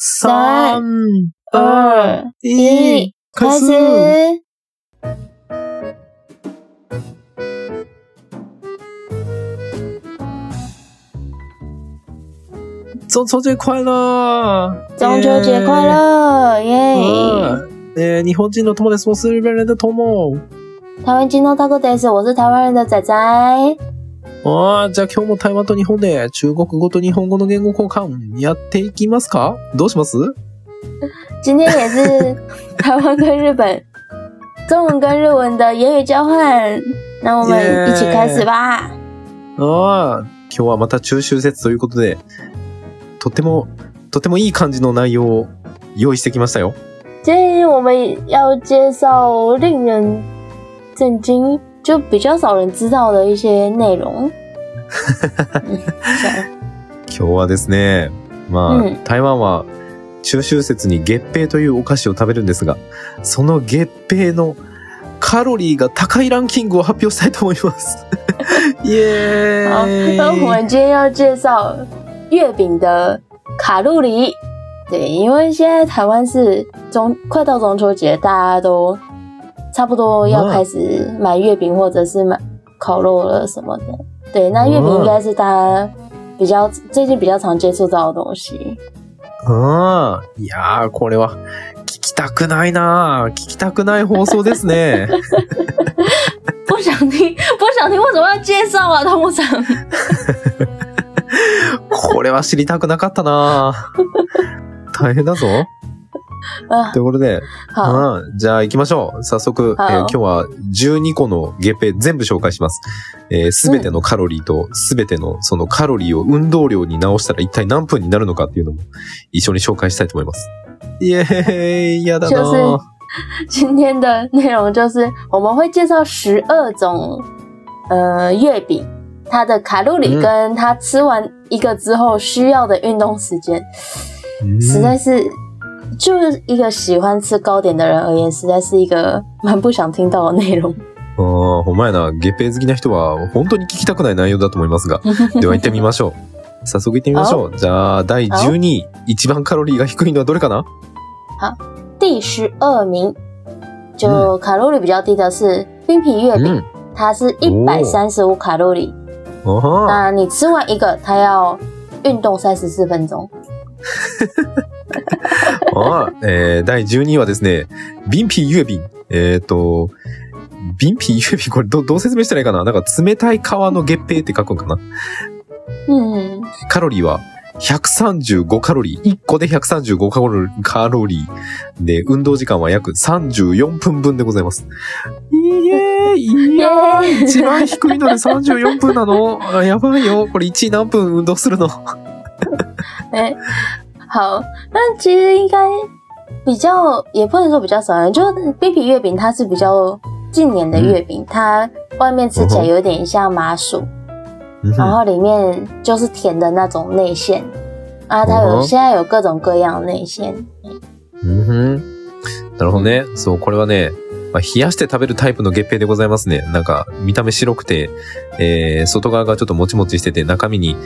三、二、一，开始。中秋节快乐！中秋节快乐，耶！嗯えー日本人の友です。我是日本人的友。台湾金诺大哥 days，我是台湾人的仔仔。 あーじゃあ今日も台湾と日本で中国語と日本語の言語交換やっていきますか？どうします？今天也是台湾跟日本中文跟日文的言语交换，那我们一起开始吧。ああ、今日はまた中秋節ということで、とても、とてもいい感じの内容を用意してきましたよ。今天我们要介绍令人震惊，就比较少人知道的一些内容。今日はですね、まあ、うん台湾は中秋節に月餅というお菓子を食べるんですが、その月餅のカロリーが高いランキングを発表したいと思います。イエ好，ーイ那 我们今天要介绍月饼的卡路里。对，因为现在台湾是中快到中秋节，大家都差不多要开始买月饼或者是买烤肉了什么的。对，那月饼应该是大家比较最近比较常接触到的东西。ああ、いやー、これは聞きたくないな聞きたくない放送ですね。不想听，不想听，为什么要介绍啊？通常 これは知りたくなかったな大変だぞ。啊ということで、じゃあ行きましょう。早速、えはいー今日は12個の月餅全部紹介します。す、べ、てのカロリーとすべてのそのカロリーを運動量に直したら一体何分になるのかっていうのも一緒に紹介したいと思います。イエーイやだな就是今天的内容就是我们会介绍十二种呃月饼，它的卡路里嗯跟它吃完一个之后需要的运动时间，うん实在是就是一个喜欢吃糕点的人而言，实在是一个蛮不想听到的内容。ああ、ほんまやな。月餅好きな人は本当に聞きたくない内容だと思いますが。では行ってみましょう。早速行ってみましょう。じゃあ、第12位。一番カロリーが低いのはどれかな？第十二名，就卡路里比较低的是冰皮月饼，うん。它是一百三十五卡路里。あは那你吃完一个，它要运动三十四分钟。ああ、えー、第12位はですね、ビンピーユエビン。えっ、と、ビンピエビン、これどどう説明したらいいかな？なんか冷たい皮の月餅って書くんかな？嗯，カロリーは135カロリー。1個で135カロリーカロリー。で、運動時間は約34分分でございます。いえー、いやー、一番低いので34分なの？あやばいよ。これ1位何分運動するの？哎、好，那其实应该比较，也不能说比较少人，就是冰皮月饼，它是比较近年的月饼，它外面吃起来有点像麻薯，然后里面就是甜的那种内馅啊，它有、嗯哼现在有各种各样的内馅，うんふん。なるほどね。そう、これはね、まあ、冷やして食べるタイプの月餅でございますね。なんか、見た目白くて、えー、外側がちょっともちもちしてて、中身に、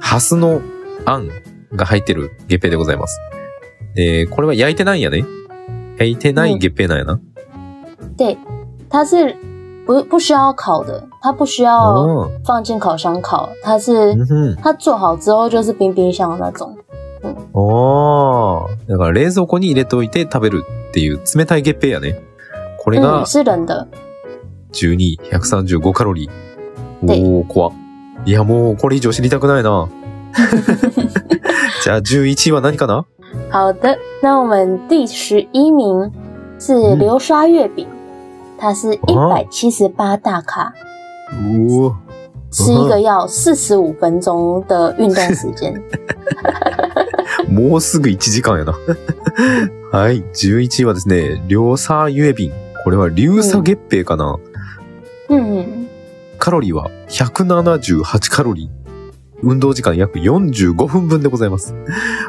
ハスのあんが入ってる月餅でございます。で、これは焼いてないんやね。焼いてない月餅なんやな。对，它是不不需要烤的，它不需要哦放进烤箱烤，它是。它做好之后就是冰冰箱的那种。ああ。だから冷蔵庫に入れといて食べるっていう冷たい月餅やね。これが嗯，是冷的。12、135カロリー。でおー、怖っいや、もうこれ以上知りたくないな。じゃあ11位は何かな？好的，那我们第十一名是嗯流沙月饼，它是一百七十八大卡，おー。吃一个要四十五分钟的运动时间。もうすぐ1時間やな。はい。11位はですね、両サユエビン。これは流砂月餅かな、嗯，カロリーは178カロリー。運動時間約45分分でございます。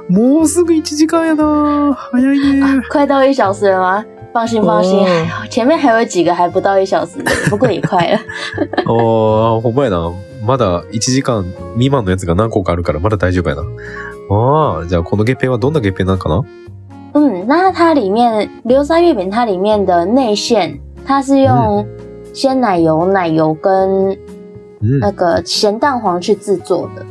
もうすぐ1時間やな早いね。啊，快到一小时了吗？放心放心，前面还有几个还不到一小时的，不过也快了。ああ、ほんまやな。まだ1時間未満のやつが何個かあるからまだ大丈夫やな。ああ、じゃあこの月餅はどんな月餅なのかな？嗯，那它里面流沙月饼，它里面的内馅，它是用鲜奶油、奶油跟うん。那个咸蛋黄去制作的。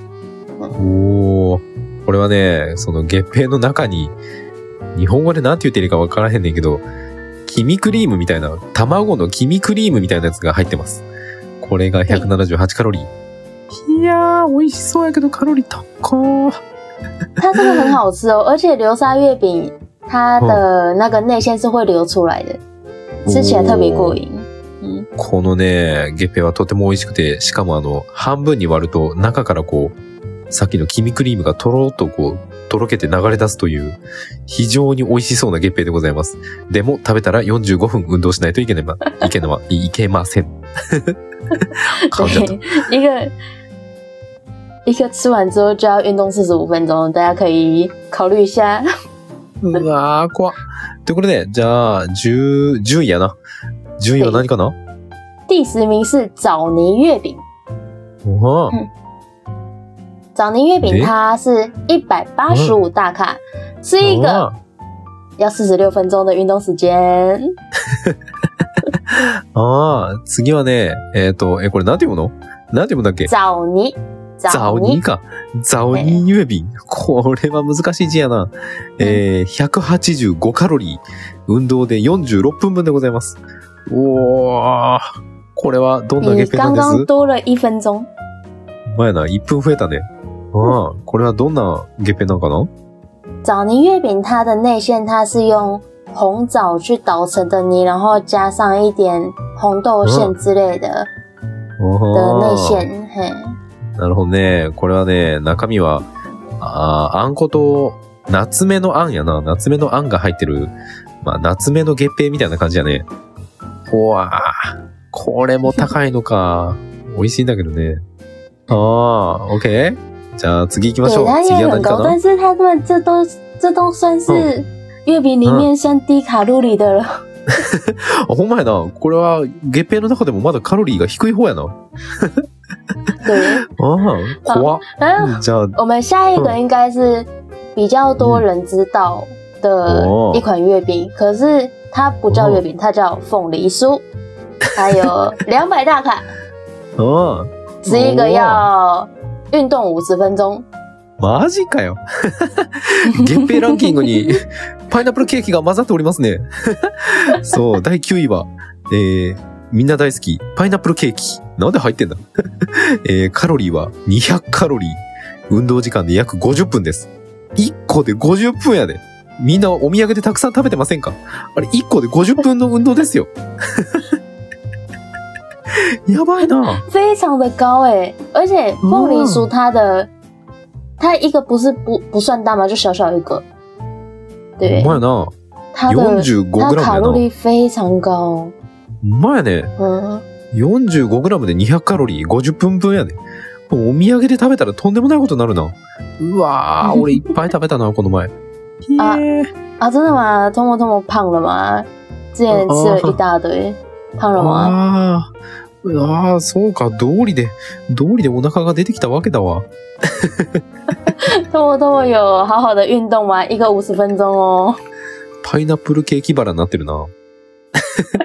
おー。これはね、その月餅の中に、日本語でなんて言ってるかわからへんねんけど、黄身クリームみたいな、卵の黄身クリームみたいなやつが入ってます。これが178カロリー。いやー、美味しそうやけどカロリー高ー。它这个很好吃哦，而且流沙月饼它的那个内馅是会流出来的，吃起来特别过瘾。嗯，このね、月餅はとても美味しくて、しかもあの、半分に割ると中からこう、さっきの黄身クリームがとろっとこう、とろけて流れ出すという、非常に美味しそうな月餅でございます。でも、食べたら45分運動しないといけないま、いけのは、いけません。噛んじゃった。对，一个一个吃完之后就要运动四十五分钟，大家可以考虑一下。うわー、怖っ。ということで、じゃあ、10、10位やな。10位は何かな？第十名是枣泥月饼，おは枣泥月饼诶？它是一百八十五大卡，是一个あ要四十六分钟的运动时间。あー、次はね、えっ、と、え、これなんて読むの？なんて読むんだっけ？枣泥，ザオニーか。ザオニー郵便。これは難しい字やな。えー、185カロリー。運動で46分分でございます。おー。これはどんな比月餅なん刚です？刚多了一分钟。前な、1分増えたね。ああ、これはどんな月餅なんかな？枣泥月饼它的内馅它是用红枣去捣成的泥，然后加上一点红豆馅之类的、的内。馅。嘿，なるほどね。これはね、中身は、あーあんこと、夏目のあんやな。夏目のあんが入ってる、まあ、夏目の月餅みたいな感じやね。ほわー。これも高いのか。美味しいんだけどね。ああ、オッケーじゃあ次行きましょ对，う。它也次は很高，但是它们这都这都算是月饼里面算低卡路里的了。あ、ほんまやな。これは月餅の中でもまだカロリーが低い方やな。对，ああ、怖っ。然后じゃあ、我们下一个应该是比较多人知道的哦一款月饼，可是它不叫月饼，它叫凤梨酥，它有 两百大卡，ああ、吃一个要运动五十分钟。マジかよ。月餅ランキングにパイナップルケーキが混ざっておりますね。そう、第9位は、えー、みんな大好き、パイナップルケーキ。なんで入ってんだ？えー、カロリーは200カロリー。運動時間で約50分です。1個で50分やで。みんなお土産でたくさん食べてませんか？あれ、1個で50分の運動ですよ。やばいな。非常的高哎、而且凤梨酥它的、它一个不是不不算大嘛，就小小一个，对ほんまやな。它的45它。卡路里非常高，ほんまやね。嗯，45g で200カロリー、50分分やで。お土産で食べたらとんでもないことになるな。うわー、俺いっぱい食べたな、この前。あへー啊，真的吗？通么通么胖了吗？之前吃了一大堆，胖了吗？あーうわー、そうか、道理で、道理でお腹が出てきたわけだわ。通么通么有好好的运动吗？一个五十分钟哦。パイナップルケーキバラになってるな。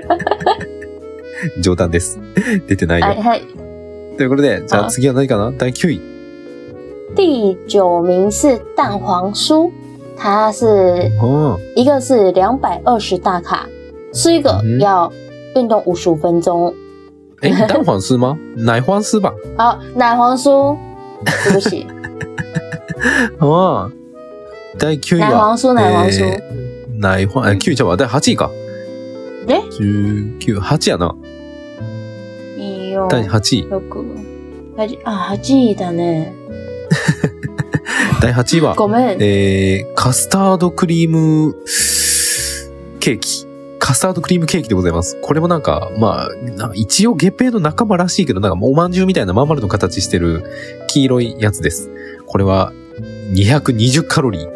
冗談です。出てないよ。哎嘿，ということで、じゃああ次は何かな？第9位。第九名是蛋黄酥，它是あ一个是两百二十大卡，吃一个嗯要运动五十五分钟。ーえ、蛋黄丝吗？奶黄丝吧？好，奶黄酥，对不起，ああ。第9位は。奶黄酥，奶黄酥。えーないほ、え、9位ちゃうわ。第8位か。え ?19、8やな。いいよ。第8位。よく。あ、8位だね。第8位は、ごめん。えー、カスタードクリームケーキ。カスタードクリームケーキでございます。これもなんか、まあ、な一応月餅の仲間らしいけど、なんかおまんじゅうみたいなまん丸の形してる黄色いやつです。これは220カロリー、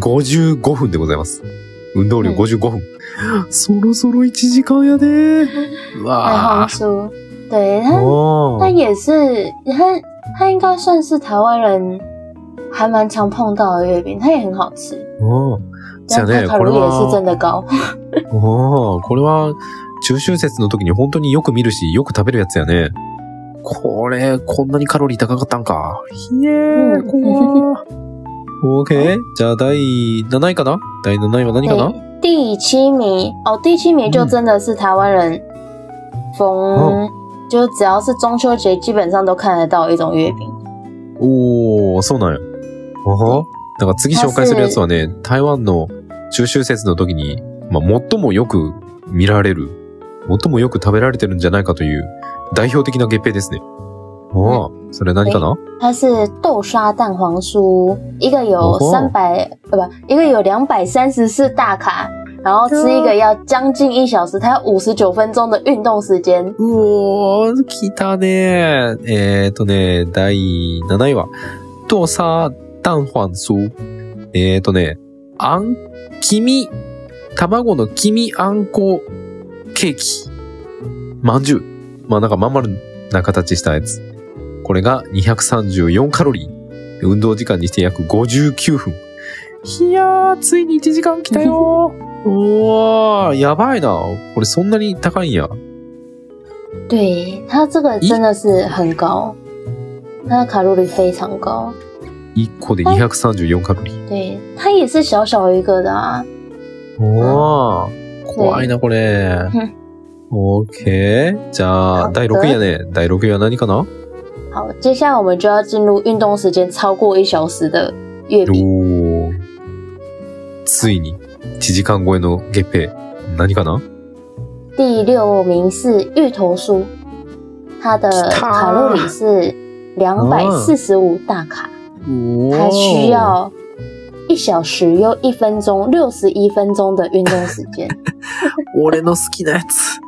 55分でございます。運動量うん55分。そろそろ1時間やでー。う奶わー。黄酥，对它，哦它也是它它应该算是台湾人还蛮常碰到的月饼，它也很好吃，おーそうやね。これ路里也是真は、的高。おーこれは、中秋節の時に本当によく見るし、よく食べるやつやね。これ、こんなにカロリー高かったんか。ひえー、うん怖ー。OK？じゃあ、第7位かな？第7位は何かな？对，第七名哦，第七名就真的是台湾人逢，哦就只要是中秋节，基本上都看得到一种月饼。おー、そうなんや。おはだから次紹介するやつはね、台湾の中秋節の時に、まあ、最もよく見られる、最もよく食べられてるんじゃないかという代表的な月餅ですね。おー、それ何かな？它是豆沙蛋黄酥，一个有三百、呃不，一个有两百三十四大卡，然后吃一个要将近一小时，它要五十九分钟的运动时间。うおー、来たね。えーっとね、第7位は、豆沙蛋黄酥。えーとね、あん、黄身、卵の黄身あんこケーキ。まんじゅう。まあなんかまん丸な形したやつ。これが234カロリー。運動時間にして約59分。いやー、ついに1時間来たよー。おー、やばいな。これそんなに高いんや。对，它这个真的是很高，它的卡路里非常高。1個で234カロリー。对，它也是小小一个的啊。おー、怖いな、これうん。オーケー。じゃあ、第6位やね。第6位は何かな？好，接下来我们就要进入运动时间超过一小时的月饼。ついに、1時間超えの月餅。何かな？第六名是芋头酥，它的它卡路里是两百四十五大卡，お它需要一小时又一分钟，六十一分钟的运动时间。俺の好きなやつ。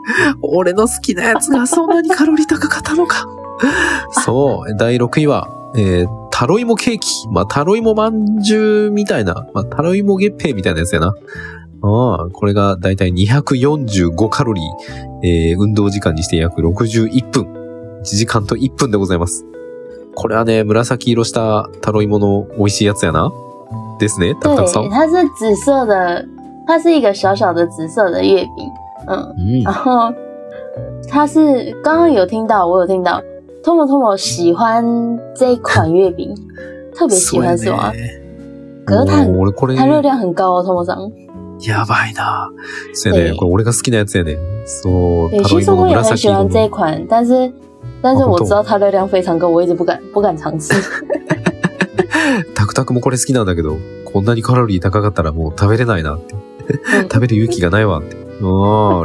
俺の好きなやつがそんなにカロリー高かったのか。そう。第6位は、えー、タロイモケーキ。まあ、タロイモまんじゅうみたいな。まあ、タロイモ月餅みたいなやつやな。ああ、これがだいたい245カロリー。えー、運動時間にして約61分。1時間と1分でございます。これはね、紫色したタロイモの美味しいやつやな。ですね。たくたくさ对，ん。它是紫色的，它是一个小小的紫色的月饼，嗯，うん然后它是刚刚有听到，我有听到，Tomo Tomo 喜欢这一款月饼，特别喜欢是吗？可是它它热量很高哦，Tomo さん。やばいな。そうやね。对これ俺が好きなやつやね。そう、对，タロイモの其实我也很喜欢这一の。款，但是但是我知道它热量非常高，我一直不敢不敢尝试。タクタクもこれ好きなんだけど、こんなにカロリー高かったらもう食べれないなって。嗯食べる勇気がないわって。ああ、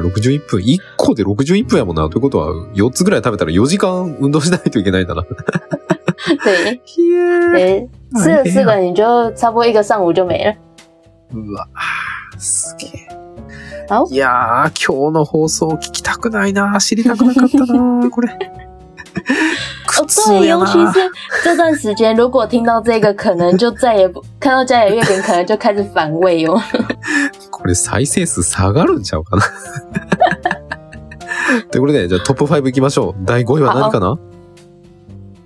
61分。1個で61分やもんな。ということは、4つぐらい食べたら4時間運動しないといけないんだな。对。对，吃了四个你就差不多一个上午就没了。うわ、すげえ。好いやー、今日の放送聞きたくないな。知りたくなかったな。これ。苦哦，对。尤其是这段时间，如果听到这个，可能就再也不看到家里的月饼，可能就开始反胃哦。これ再生数下がるんちゃうかな？ということで、じゃあトップ5行きましょう。第5位は何かな？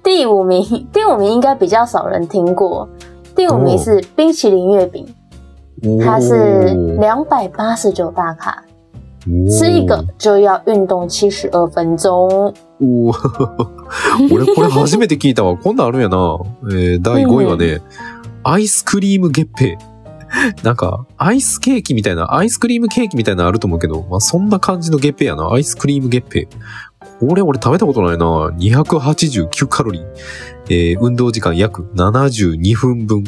第五名，第五名应该比较少人听过。第五名是冰淇淋月饼，它是两百八十九大卡，吃一个就要运动七十二分钟。おー 俺これ初めて聞いたわ。こんなんあるんやな。えー第5位はね、アイスクリーム月餅。なんか、アイスケーキみたいな、アイスクリームケーキみたいなのあると思うけど、まあそんな感じの月餅やな。アイスクリーム月餅。これ俺食べたことないな。289カロリー。えー運動時間約72分分。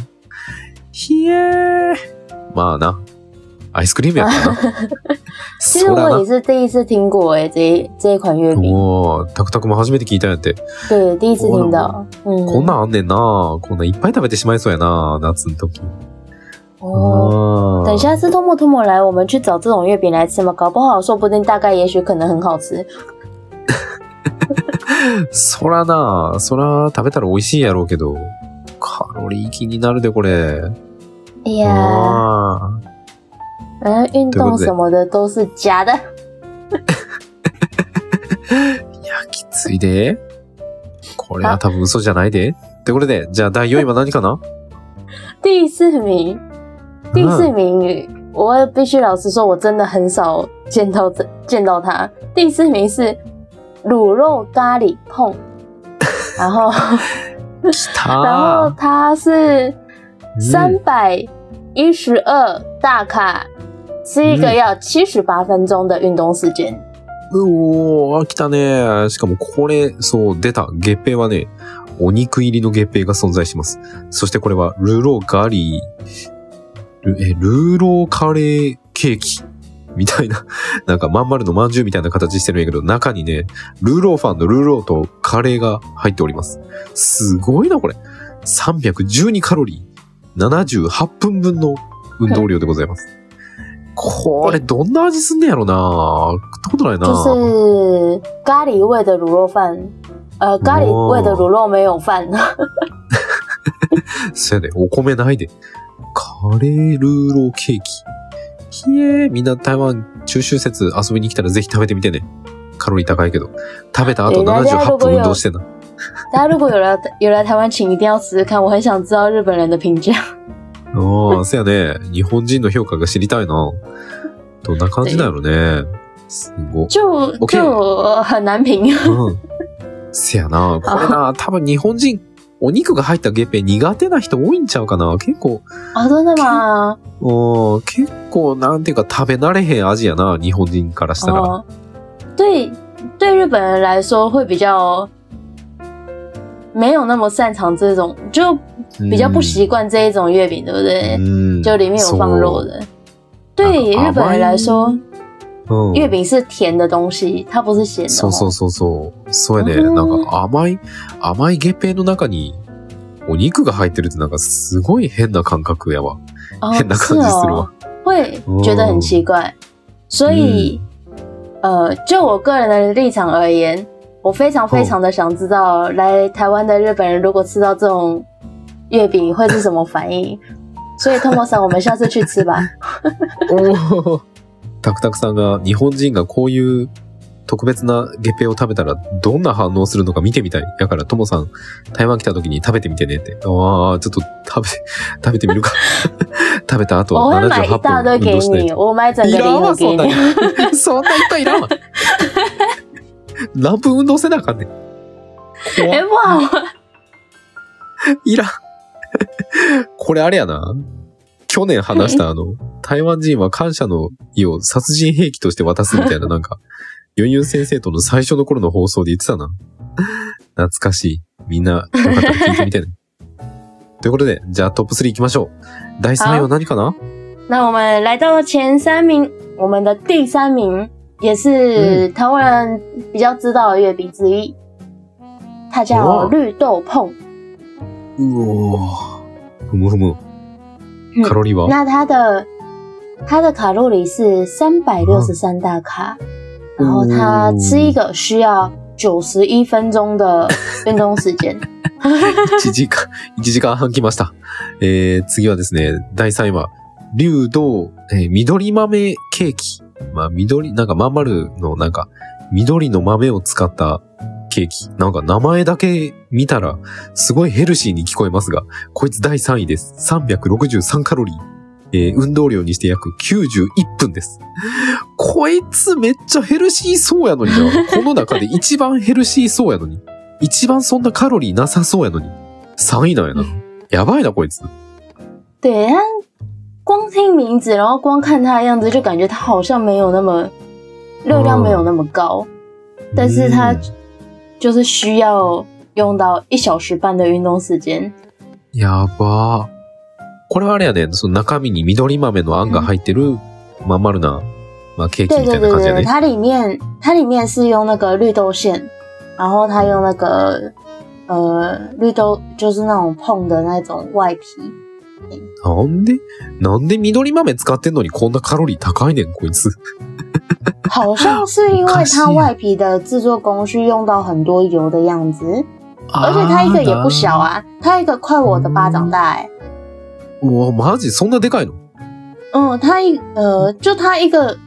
ひえー。まあな。アイスクリームやったな。其实我也。是第一次听过诶，这一这一款月饼，おー、タクタクも初めて聞いたんやって。对，第一次听到。嗯，こんなんあんねんなこんなんいっぱい食べてしまいそうやな夏の時。哦。あー等下次托莫托莫来，我们去找这种月饼来吃嘛，搞不好，说不定，大概，也许，可能很好吃。そらなそら食べたら美味しいやろうけど、カロリー気になるで、これ。哎呀，あ反正运动什么的都是假的。ーいや、きつ ついで。これは多分嘘じゃないで。ってことで、じゃあ第4位は何かな第四名，第四名，我必须老实说，我真的很少见到这见到它。第四名是卤肉咖喱碰，然后来た然后它是三百一十二大卡， 是一个要七十八分钟的运动时间。うおー、来たね。しかもこれ、そう、出た。月餅はね、お肉入りの月餅が存在します。そしてこれは、ルーローガリー、ルえ、ルーローカレーケーキ。みたいな、なんかまん丸のまんじゅうみたいな形してるんやけど、中にね、ルーローファンのルーローとカレーが入っております。すごいな、これ。312カロリー。78分分の運動量でございます。これ、どんな味すんねやろな食ったことないな就是咖喱味的卤肉饭，呃，咖喱味的卤肉没有饭。そやで、お米ないで。カレールーローケーキ。ひえー、みんな台湾中秋節遊びに来たらぜひ食べてみてね。カロリー高いけど。食べた後え大家78分運動してんな。大家如果有来有来台湾，请一定要吃吃看，我很想知道日本人的评价。ああ、そやね。日本人の評価が知りたいな。どんな感じなのね。すご。就就很難評。うん。せやな。これな、多分日本人、お肉が入った月餅苦手な人多いんちゃうかな。結構、啊，真的吗？うん、結構なんていうか食べ慣れへん味やな。日本人からしたら。哦，对对日本人来说会比较没有那么擅长这种，就比较不习惯这一种月饼，对不对？うん。就里面有放肉的。对啊日本人来说，うん。月饼是甜的东西，它不是咸的、哦。そうそうそうそう。そうやね。うんなんか甘い、甘い月餅の中にお肉が入ってるってなんかすごい変な感覚やわ。哦変な是感じするわ哦。，会觉得很奇怪。所以，呃，就我个人的立场而言，我非常非常的想知道，来台湾的日本人如果吃到这种月饼会是什么反应。所以，托莫桑，我们下次去吃吧。おお。タクタクさんが日本人がこういう特別な月餅を食べたらどんな反応するのか見てみたい。だからともさん台湾来た時に食べてみてねって。ああ、ちょっと食べ、食べてみるか。食べた後我会买一78大堆给分運動して你，。我买整个礼いらんわ、盒给そんなに你。そんないっぱいいらんわ。何分運動せなあかんねん。怖哎、っ不好玩。いらん。これあれやな。去年話したあの、台湾人は感謝の意を殺人兵器として渡すみたいななんか、ユンユン先生との最初の頃の放送で言ってたな。懐かしい。みんな、よかったら聞いてみてね。ということで、じゃあトップ3行きましょう。第3位は何かな？那我们来到前三名，我们的第三名？也是台湾人比较知道的月饼之一，它叫哇绿豆碰。うおーふむふむ。嗯カロリーは那它的它的卡路里是三百六十三大卡，然后它吃一个需要九十一分钟的运动时间。1時間、1時間半来ました。えー、次はですね、第3位は、竜道、えー緑豆ケーキ。まあ、緑、なんかまん丸の、なんか、緑の豆を使ったケーキ。なんか名前だけ見たら、すごいヘルシーに聞こえますが、こいつ第3位です。363カロリー。えー運動量にして約91分です。こいつめっちゃヘルシーそうやのにな。この中で一番ヘルシーそうやのに。一番そんなカロリーなさそうやのに。3位なんやな。やばいな、こいつ。对，它光听名字，然后光看它的样子，就感觉它好像没有那么热量没有那么高，但是它うん就是需要用到一小时半的运动时间。やばー。これはあれやね、その中身に緑豆のあんが入ってる、まん丸な、まあ、ケーキ对みた对对对，いな感じやね。它里面它里面是用那个绿豆馅，然后它用那个呃绿豆就是那种碰的那种外皮。 なんで？なんで緑豆使ってんのにこんなカロリー高いねん、こいつ。好像是因为它外皮的制作工序用到很多油的样子，而且它一个也不小啊。啊，它一个快我的巴掌大哎、うわ、マジ？そんなでかいの？嗯，它一呃，就它一个，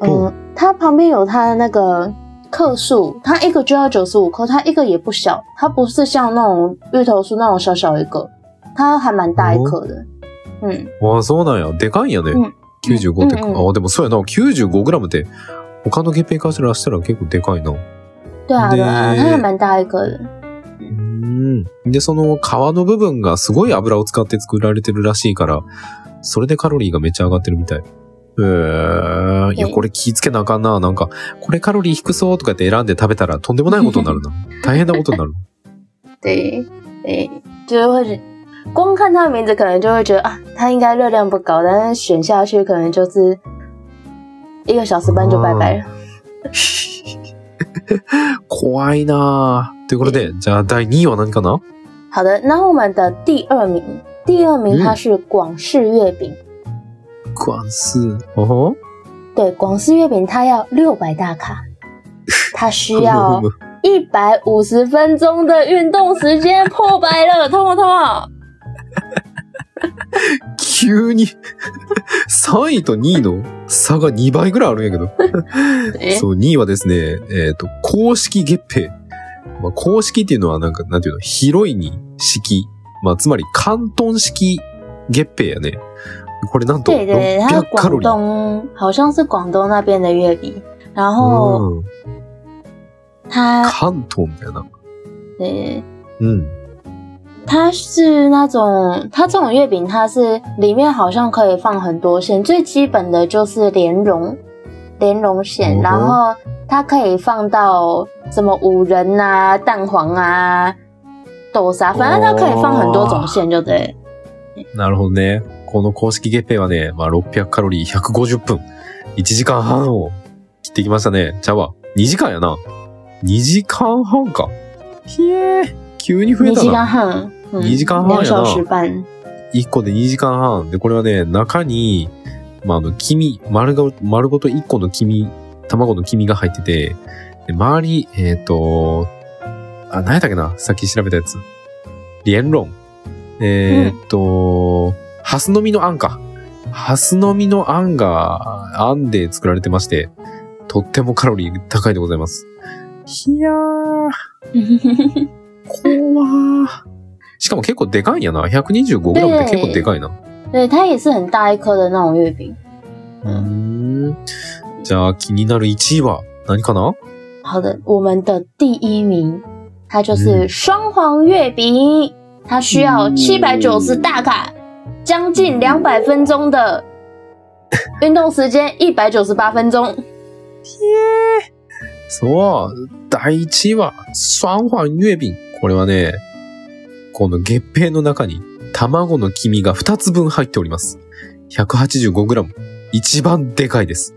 嗯、哦。它旁边有它的那个克数，它一个就要九十五克，它一个也不小，它不是像那种芋头酥那种小小一个，它还蛮大一颗的。嗯，ああ、そうなんや。でかいんやね。うん95って、うんうんああ、でもそうやな。95グラムって、他の月餅からしたら結構でかいな。对啊，对啊，还蛮大一颗的。うん。で、その皮の部分がすごい油を使って作られてるらしいから、それでカロリーがめっちゃ上がってるみたい。えー、いや、はいこれ気ぃつけなあかんな。なんか、これカロリー低そうとかって選んで食べたらとんでもないことになるな。大変なことになる。对对，就是会觉光看它的名字，可能就会觉得啊，它应该热量不高，但是选下去可能就是一个小时半就拜拜了。怖いなぁ。ということで、じゃあ第2位は何かな好的，那我们的第二名，第二名嗯它是广式月饼。関数。おほ对，广式月饼它要六百大卡，它需要一百五十分钟的运动时间，破百了，痛不痛？ 急に、3位と2位の差が2倍ぐらいあるんやけど。诶そう、2位はですね、えっ、と、公式月餅。まあ、公式っていうのはなんか、なんていうの、広いに式。まあ、つまり、関東式月餅やね。これなんと对对，它是600カロ广リー。东，好像是广东那边的月饼，然后うん。它関東だよな。对。うん。它是那种，它这种月饼，它是里面好像可以放很多馅，最基本的就是莲蓉，莲蓉馅，嗯哼然后它可以放到什么五仁啊、蛋黄啊、豆沙，反正它可以放很多种馅，就对。なるほどね。この公式月餅はね、まあ、600カロリー150分。1時間半を切ってきましたね。ちゃうわ。2時間やな。2時間半か。ひえー。急に増えたな。干汉，嗯，你鸡干汉两呀小时半，1個で2時間半。で、これはね、中に、まあ、あの、黄身、丸ご丸ごと1個の黄身、卵の黄身が入ってて、で周り、えっ、と、あ、何やったっけな？さっき調べたやつ。蓮蓉。えっ、と、ハスの実のあんか。ハスの実のあんが、あんで作られてまして、とってもカロリー高いでございます。いやー、怖ー。しかも結構でかいんやな。125g って結構でかいな。对，它也是很大一颗的那种月饼。うーん。じゃあ気になる1位は何かな？好的，我们的第一名，它就嗯是双黄月饼，它需要七百九十大卡，将近两百分钟的 运动时间，一百九十八分钟。そう。第1位は、双黄月餅。これはね、この月餅の中に卵の黄身が2つ分入っております。185g。一番でかいです。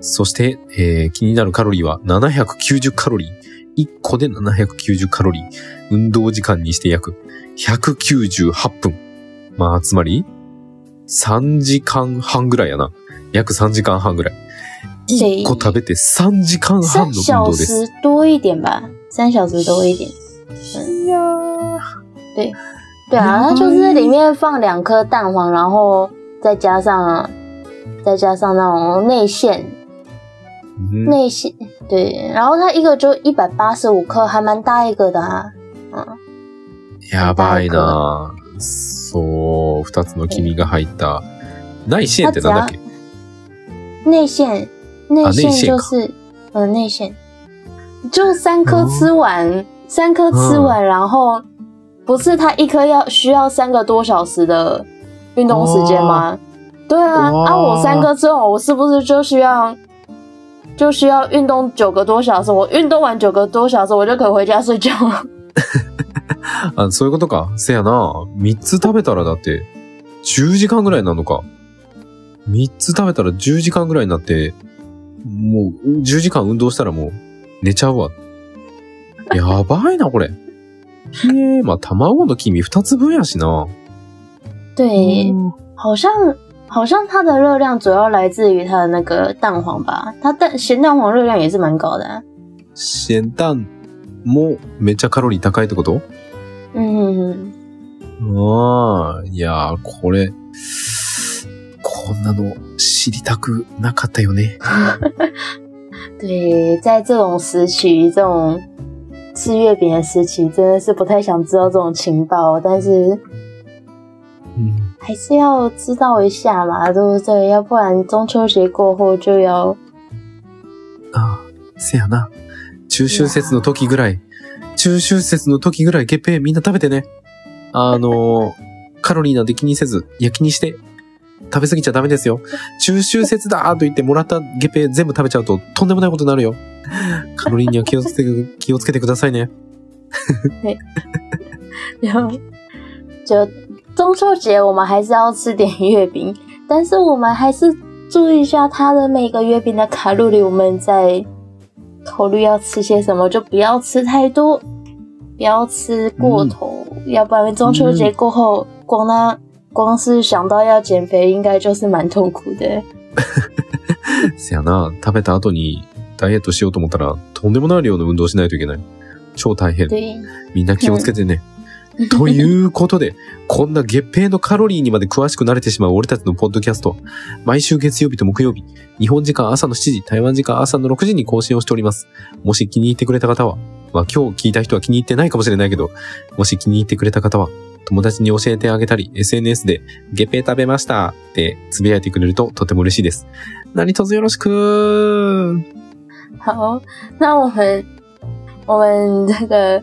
そして、えー気になるカロリーは790カロリー。1個で790カロリー。運動時間にして約198分。まあ、つまり、3時間半ぐらいやな。約3時間半ぐらい。1個食べて3時間半の運動です。时多一点吧，三小时多一点。いやー对啊，它就是里面放两颗蛋黄，然后再加上再加上那种内馅，うん内馅对，然后它一个就一百八十五克，还蛮大一个的啊。嗯，やばいなぁそう、二つの黄身が入った。内馅ってなんだっけ内馅内馅内馅就是呃内馅，就三颗吃完，三颗吃完，然后 不是它一颗要需要三个多小时的运动时间吗？对啊，哇啊我三颗吃完，我是不是就需要就需要运动九个多小时？我运动完九个多小时，我就可以回家睡觉了。あ、そういうことか。せやな。三つ食べたらだって、10時間ぐらいなのか。三つ食べたら10時間ぐらいになって、もう、10時間運動したらもう、寝ちゃうわ。やばいな、これ。へえ、まあ、卵の黄身二つ分やしな。对，好像好像它的热量主要来自于它的那个蛋黄吧，它蛋咸蛋黄热量也是蛮高的、啊。咸蛋もめっちゃカロリー高いってこと？嗯，ああ、いやー、これ、こんなの知りたくなかったよね。对，在这种时期，这种吃月饼的时期，真的是不太想知道这种情报，但是うん。还是要知道一下嘛，对不对？要不然中秋节过后就要ああ、せやな。中秋節の時ぐらい、中秋節の時ぐらい月餅みんな食べてね。あの、カロリーなんて気にせず、焼きにして、食べ過ぎちゃダメですよ。中秋節だと言ってもらった月餅全部食べちゃうととんでもないことになるよ。カロリーには気をつけて、気をつけてくださいね。然后就中秋节我们还是要吃点月饼，但是我们还是注意一下它的每个月饼的卡路里，我们在考虑要吃些什么，就不要吃太多，不要吃过头，要不然中秋节过后，光那光是想到要减肥，应该就是蛮痛苦的。せやな、食べた後にダイエットしようと思ったら、とんでもない量の運動しないといけない。超大変。对，みんな気をつけてね。ということで、こんな月餅のカロリーにまで詳しくなれてしまう俺たちのポッドキャスト、毎週月曜日と木曜日、日本時間朝の7時、台湾時間朝の6時に更新をしております。もし気に入ってくれた方は、まあ今日聞いた人は気に入ってないかもしれないけど、もし気に入ってくれた方は、友達に教えてあげたり、SNS で、月餅食べましたってつぶやいてくれるととても嬉しいです。何卒よろしく好，那我们我们这个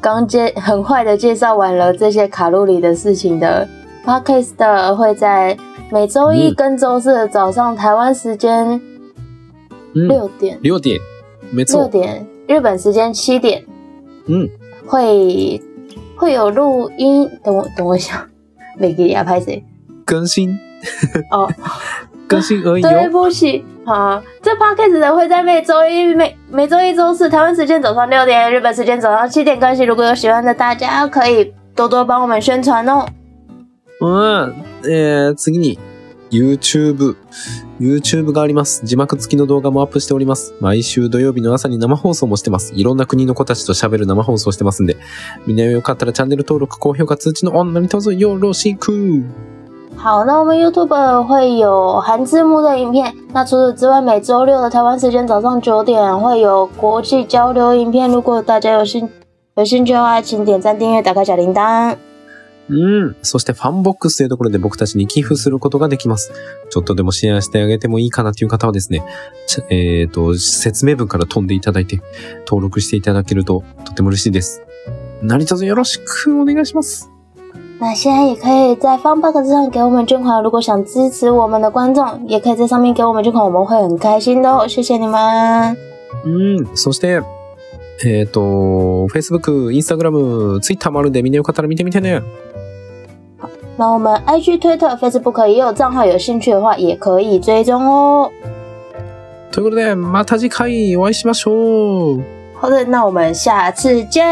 刚介很快的介绍完了这些卡路里的事情的 podcast 会在每周一嗯跟周四的早上台湾时间六点。六点，没错。六错。点日本时间七点嗯。会会有录音。等我等我一下，没给亚拍谁？更新。哦，更新而已对哦。不起，好，这 podcast 的会在每周一、每每周一、周四，台湾时间早上六点，日本时间早上七点更新。如果有喜欢的，大家可以多多帮我们宣传哦。うん。えー、次に、YouTube。YouTube があります。字幕付きの動画もアップしております。毎週土曜日の朝に生放送もしてます。いろんな国の子たちと喋る生放送してますんで、みんなよかったらチャンネル登録、高評価、通知のオン何卒よろしく。好，那我们 YouTube 会有含字幕的影片。那除此之外，每周六的台湾时间早上九点会有国际交流影片。如果大家有兴有兴趣的话，请点赞、订阅、打开小铃铛。うん。そしてファンボックスというところで僕たちに寄付することができます。ちょっとでもシェアしてあげてもいいかなという方はですね、えっ、と、説明文から飛んでいただいて、登録していただけるととても嬉しいです。何卒よろしくお願いします。那现在也可以在 Fanbox 上给我们捐款。如果想支持我们的观众，也可以在上面给我们捐款，我们会很开心的哦。谢谢你们。うん。そして、えっ、と、Facebook、Instagram、Twitter もあるんでみんなよかったら見てみてね。那我们 IG、推特、Facebook 也有账号，有兴趣的话也可以追踪哦。ということで、また次回お会いしましょう。好的，那我们下次见，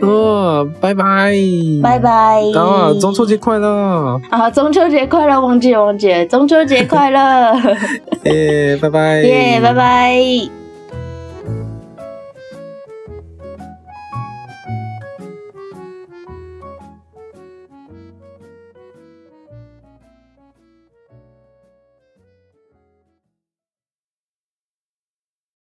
うん、バイバイ。拜。拜。あー、中秋節快乐。啊，中秋节快乐！忘记了忘记了，中秋节快乐！えー、バイバイ。耶，拜拜。